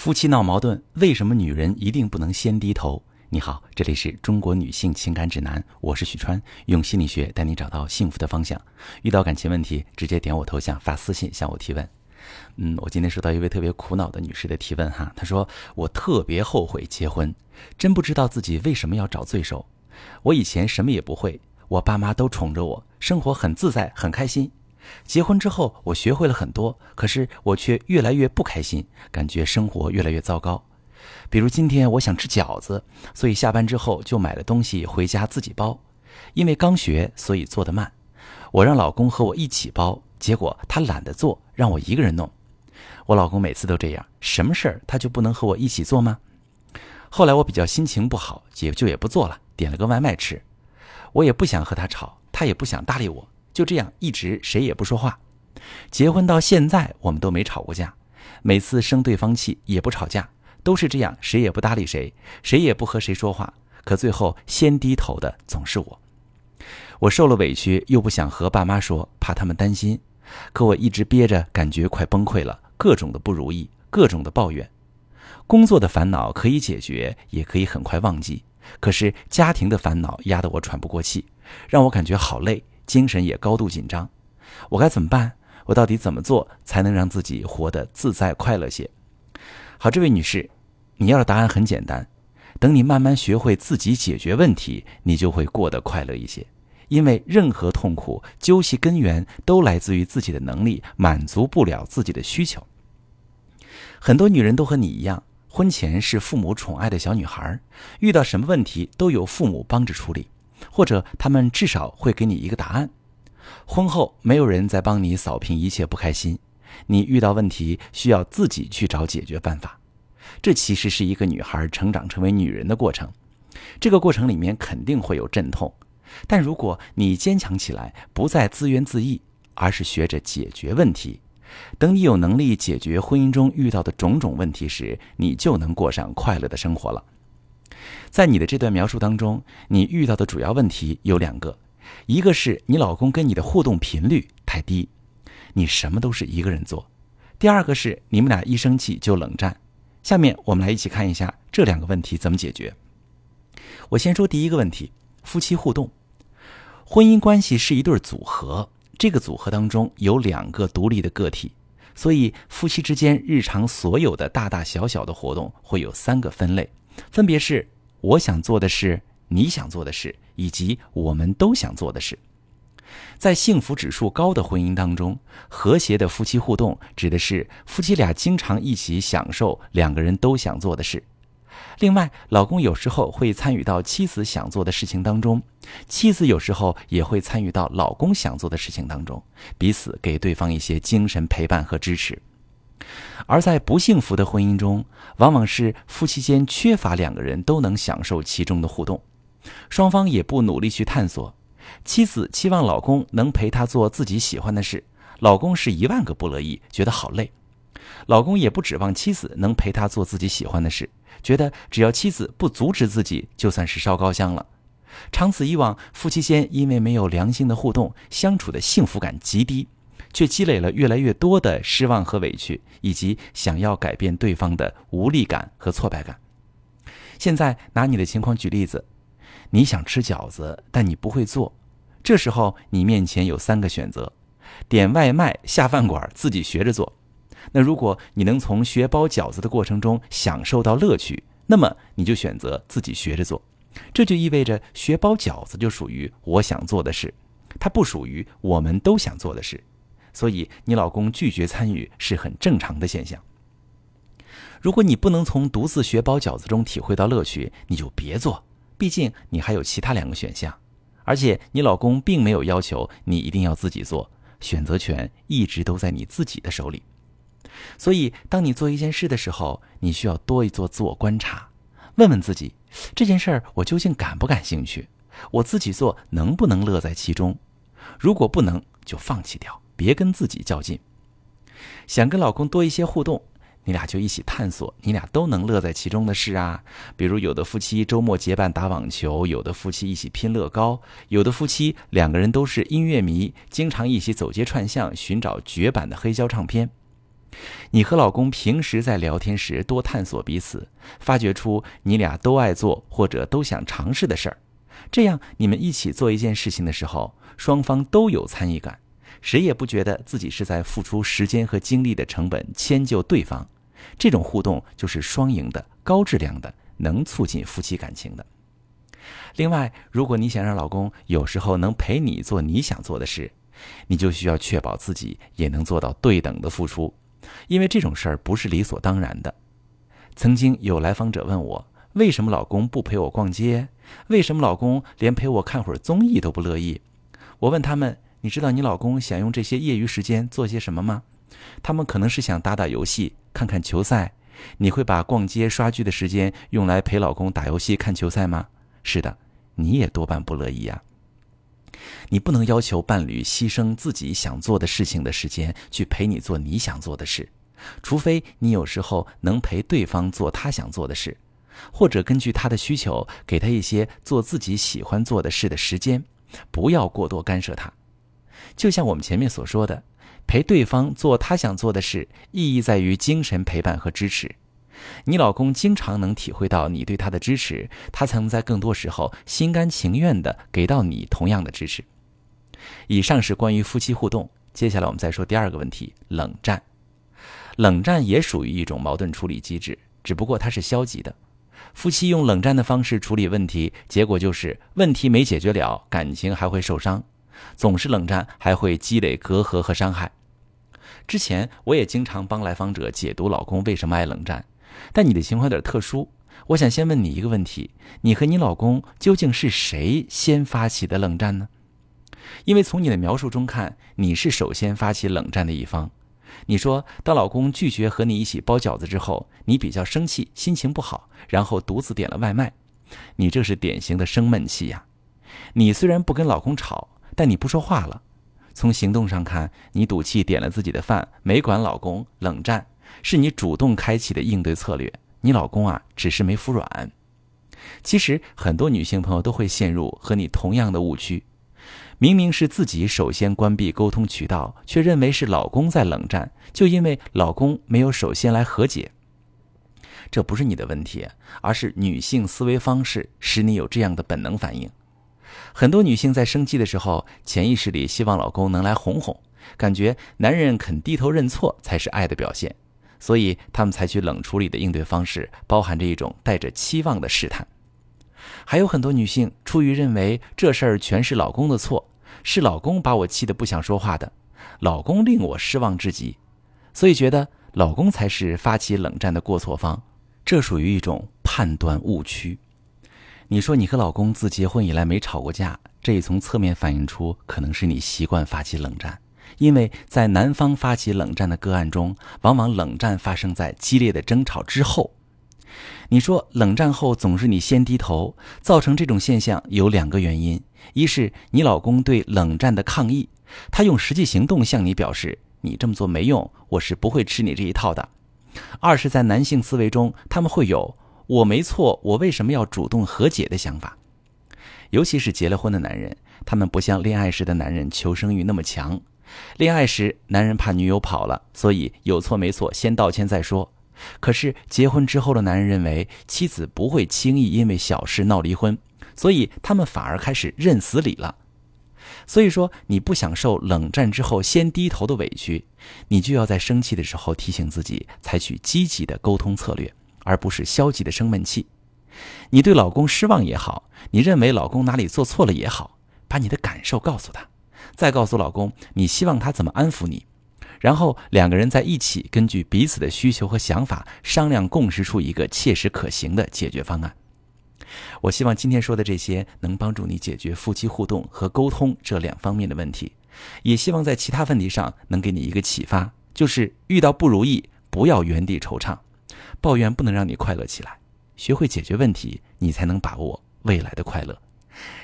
夫妻闹矛盾，为什么女人一定不能先低头？你好，这里是中国女性情感指南，我是许川，用心理学带你找到幸福的方向。遇到感情问题，直接点我头像发私信向我提问。嗯，我今天收到一位特别苦恼的女士的提问哈，她说我特别后悔结婚，真不知道自己为什么要找罪受。我以前什么也不会，我爸妈都宠着我，生活很自在，很开心。结婚之后，我学会了很多，可是我却越来越不开心，感觉生活越来越糟糕。比如今天我想吃饺子，所以下班之后就买了东西回家自己包。因为刚学，所以做得慢。我让老公和我一起包，结果他懒得做，让我一个人弄。我老公每次都这样，什么事儿他就不能和我一起做吗？后来我比较心情不好，也就也不做了，点了个外卖吃。我也不想和他吵，他也不想搭理我。就这样一直谁也不说话，结婚到现在我们都没吵过架，每次生对方气也不吵架，都是这样谁也不搭理谁，谁也不和谁说话，可最后先低头的总是我。我受了委屈又不想和爸妈说，怕他们担心，可我一直憋着，感觉快崩溃了，各种的不如意，各种的抱怨。工作的烦恼可以解决，也可以很快忘记，可是家庭的烦恼压得我喘不过气，让我感觉好累。精神也高度紧张，我该怎么办？我到底怎么做才能让自己活得自在快乐些？好，这位女士，你要的答案很简单。等你慢慢学会自己解决问题，你就会过得快乐一些。因为任何痛苦究其根源，都来自于自己的能力满足不了自己的需求。很多女人都和你一样，婚前是父母宠爱的小女孩，遇到什么问题都有父母帮着处理。或者他们至少会给你一个答案。婚后没有人在帮你扫平一切不开心，你遇到问题需要自己去找解决办法。这其实是一个女孩成长成为女人的过程。这个过程里面肯定会有阵痛，但如果你坚强起来，不再自怨自艾，而是学着解决问题，等你有能力解决婚姻中遇到的种种问题时，你就能过上快乐的生活了。在你的这段描述当中，你遇到的主要问题有两个，一个是你老公跟你的互动频率太低，你什么都是一个人做；第二个是你们俩一生气就冷战。下面我们来一起看一下这两个问题怎么解决。我先说第一个问题：夫妻互动。婚姻关系是一对组合，这个组合当中有两个独立的个体，所以夫妻之间日常所有的大大小小的活动会有三个分类。分别是我想做的事、你想做的事，以及我们都想做的事。在幸福指数高的婚姻当中，和谐的夫妻互动指的是夫妻俩经常一起享受两个人都想做的事。另外，老公有时候会参与到妻子想做的事情当中，妻子有时候也会参与到老公想做的事情当中，彼此给对方一些精神陪伴和支持。而在不幸福的婚姻中，往往是夫妻间缺乏两个人都能享受其中的互动，双方也不努力去探索。妻子期望老公能陪她做自己喜欢的事，老公是一万个不乐意，觉得好累。老公也不指望妻子能陪他做自己喜欢的事，觉得只要妻子不阻止自己，就算是烧高香了。长此以往，夫妻间因为没有良性的互动，相处的幸福感极低。却积累了越来越多的失望和委屈，以及想要改变对方的无力感和挫败感。现在拿你的情况举例子，你想吃饺子，但你不会做，这时候你面前有三个选择：点外卖、下饭馆、自己学着做。那如果你能从学包饺子的过程中享受到乐趣，那么你就选择自己学着做。这就意味着学包饺子就属于我想做的事，它不属于我们都想做的事。所以，你老公拒绝参与是很正常的现象。如果你不能从独自学包饺子中体会到乐趣，你就别做。毕竟你还有其他两个选项，而且你老公并没有要求你一定要自己做，选择权一直都在你自己的手里。所以，当你做一件事的时候，你需要多一做自我观察，问问自己：这件事儿我究竟感不感兴趣？我自己做能不能乐在其中？如果不能，就放弃掉。别跟自己较劲，想跟老公多一些互动，你俩就一起探索你俩都能乐在其中的事啊。比如有的夫妻周末结伴打网球，有的夫妻一起拼乐高，有的夫妻两个人都是音乐迷，经常一起走街串巷寻找绝版的黑胶唱片。你和老公平时在聊天时多探索彼此，发掘出你俩都爱做或者都想尝试的事儿，这样你们一起做一件事情的时候，双方都有参与感，谁也不觉得自己是在付出时间和精力的成本迁就对方。这种互动就是双赢的、高质量的，能促进夫妻感情的。另外，如果你想让老公有时候能陪你做你想做的事，你就需要确保自己也能做到对等的付出，因为这种事儿不是理所当然的。曾经有来访者问我，为什么老公不陪我逛街？为什么老公连陪我看会儿综艺都不乐意？我问他们，你知道你老公想用这些业余时间做些什么吗？他们可能是想打打游戏、看看球赛。你会把逛街、刷剧的时间用来陪老公打游戏、看球赛吗？是的，你也多半不乐意呀。你不能要求伴侣牺牲自己想做的事情的时间去陪你做你想做的事，除非你有时候能陪对方做他想做的事，或者根据他的需求给他一些做自己喜欢做的事的时间，不要过多干涉他。就像我们前面所说的，陪对方做他想做的事，意义在于精神陪伴和支持。你老公经常能体会到你对他的支持，他才能在更多时候心甘情愿地给到你同样的支持。以上是关于夫妻互动，接下来我们再说第二个问题：冷战。冷战也属于一种矛盾处理机制，只不过它是消极的。夫妻用冷战的方式处理问题，结果就是问题没解决了，感情还会受伤。总是冷战还会积累隔阂和伤害。之前我也经常帮来访者解读老公为什么爱冷战。但你的情况有点特殊，我想先问你一个问题：你和你老公究竟是谁先发起的冷战呢？因为从你的描述中看，你是首先发起冷战的一方。你说，当老公拒绝和你一起包饺子之后，你比较生气，心情不好，然后独自点了外卖。你这是典型的生闷气呀！你虽然不跟老公吵，但你不说话了。从行动上看，你赌气点了自己的饭，没管老公，冷战。是你主动开启的应对策略，你老公啊只是没服软。其实很多女性朋友都会陷入和你同样的误区，明明是自己首先关闭沟通渠道，却认为是老公在冷战，就因为老公没有首先来和解。这不是你的问题，而是女性思维方式使你有这样的本能反应。很多女性在生气的时候，潜意识里希望老公能来哄哄，感觉男人肯低头认错才是爱的表现。所以，他们采取冷处理的应对方式，包含着一种带着期望的试探。还有很多女性出于认为这事儿全是老公的错，是老公把我气得不想说话的，老公令我失望至极，所以觉得老公才是发起冷战的过错方。这属于一种判断误区。你说你和老公自结婚以来没吵过架，这也从侧面反映出可能是你习惯发起冷战。因为在男方发起冷战的个案中，往往冷战发生在激烈的争吵之后。你说冷战后总是你先低头，造成这种现象有两个原因：一是你老公对冷战的抗议，他用实际行动向你表示你这么做没用，我是不会吃你这一套的；二是，在男性思维中，他们会有我没错，我为什么要主动和解的想法。尤其是结了婚的男人，他们不像恋爱时的男人求生欲那么强。恋爱时，男人怕女友跑了，所以有错没错先道歉再说。可是结婚之后的男人认为妻子不会轻易因为小事闹离婚，所以他们反而开始认死理了。所以说，你不想受冷战之后先低头的委屈，你就要在生气的时候提醒自己采取积极的沟通策略，而不是消极的生闷气。你对老公失望也好，你认为老公哪里做错了也好，把你的感受告诉他。再告诉老公，你希望他怎么安抚你，然后两个人在一起，根据彼此的需求和想法商量共识出一个切实可行的解决方案。我希望今天说的这些能帮助你解决夫妻互动和沟通这两方面的问题，也希望在其他问题上能给你一个启发，就是遇到不如意不要原地惆怅，抱怨不能让你快乐起来，学会解决问题，你才能把握未来的快乐。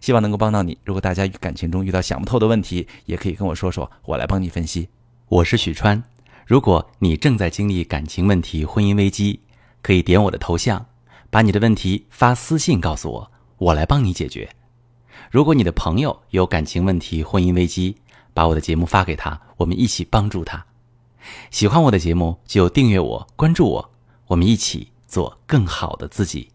希望能够帮到你。如果大家感情中遇到想不透的问题，也可以跟我说说，我来帮你分析。我是许川。如果你正在经历感情问题、婚姻危机，可以点我的头像，把你的问题发私信告诉我，我来帮你解决。如果你的朋友有感情问题、婚姻危机，把我的节目发给他，我们一起帮助他。喜欢我的节目就订阅我、关注我，我们一起做更好的自己。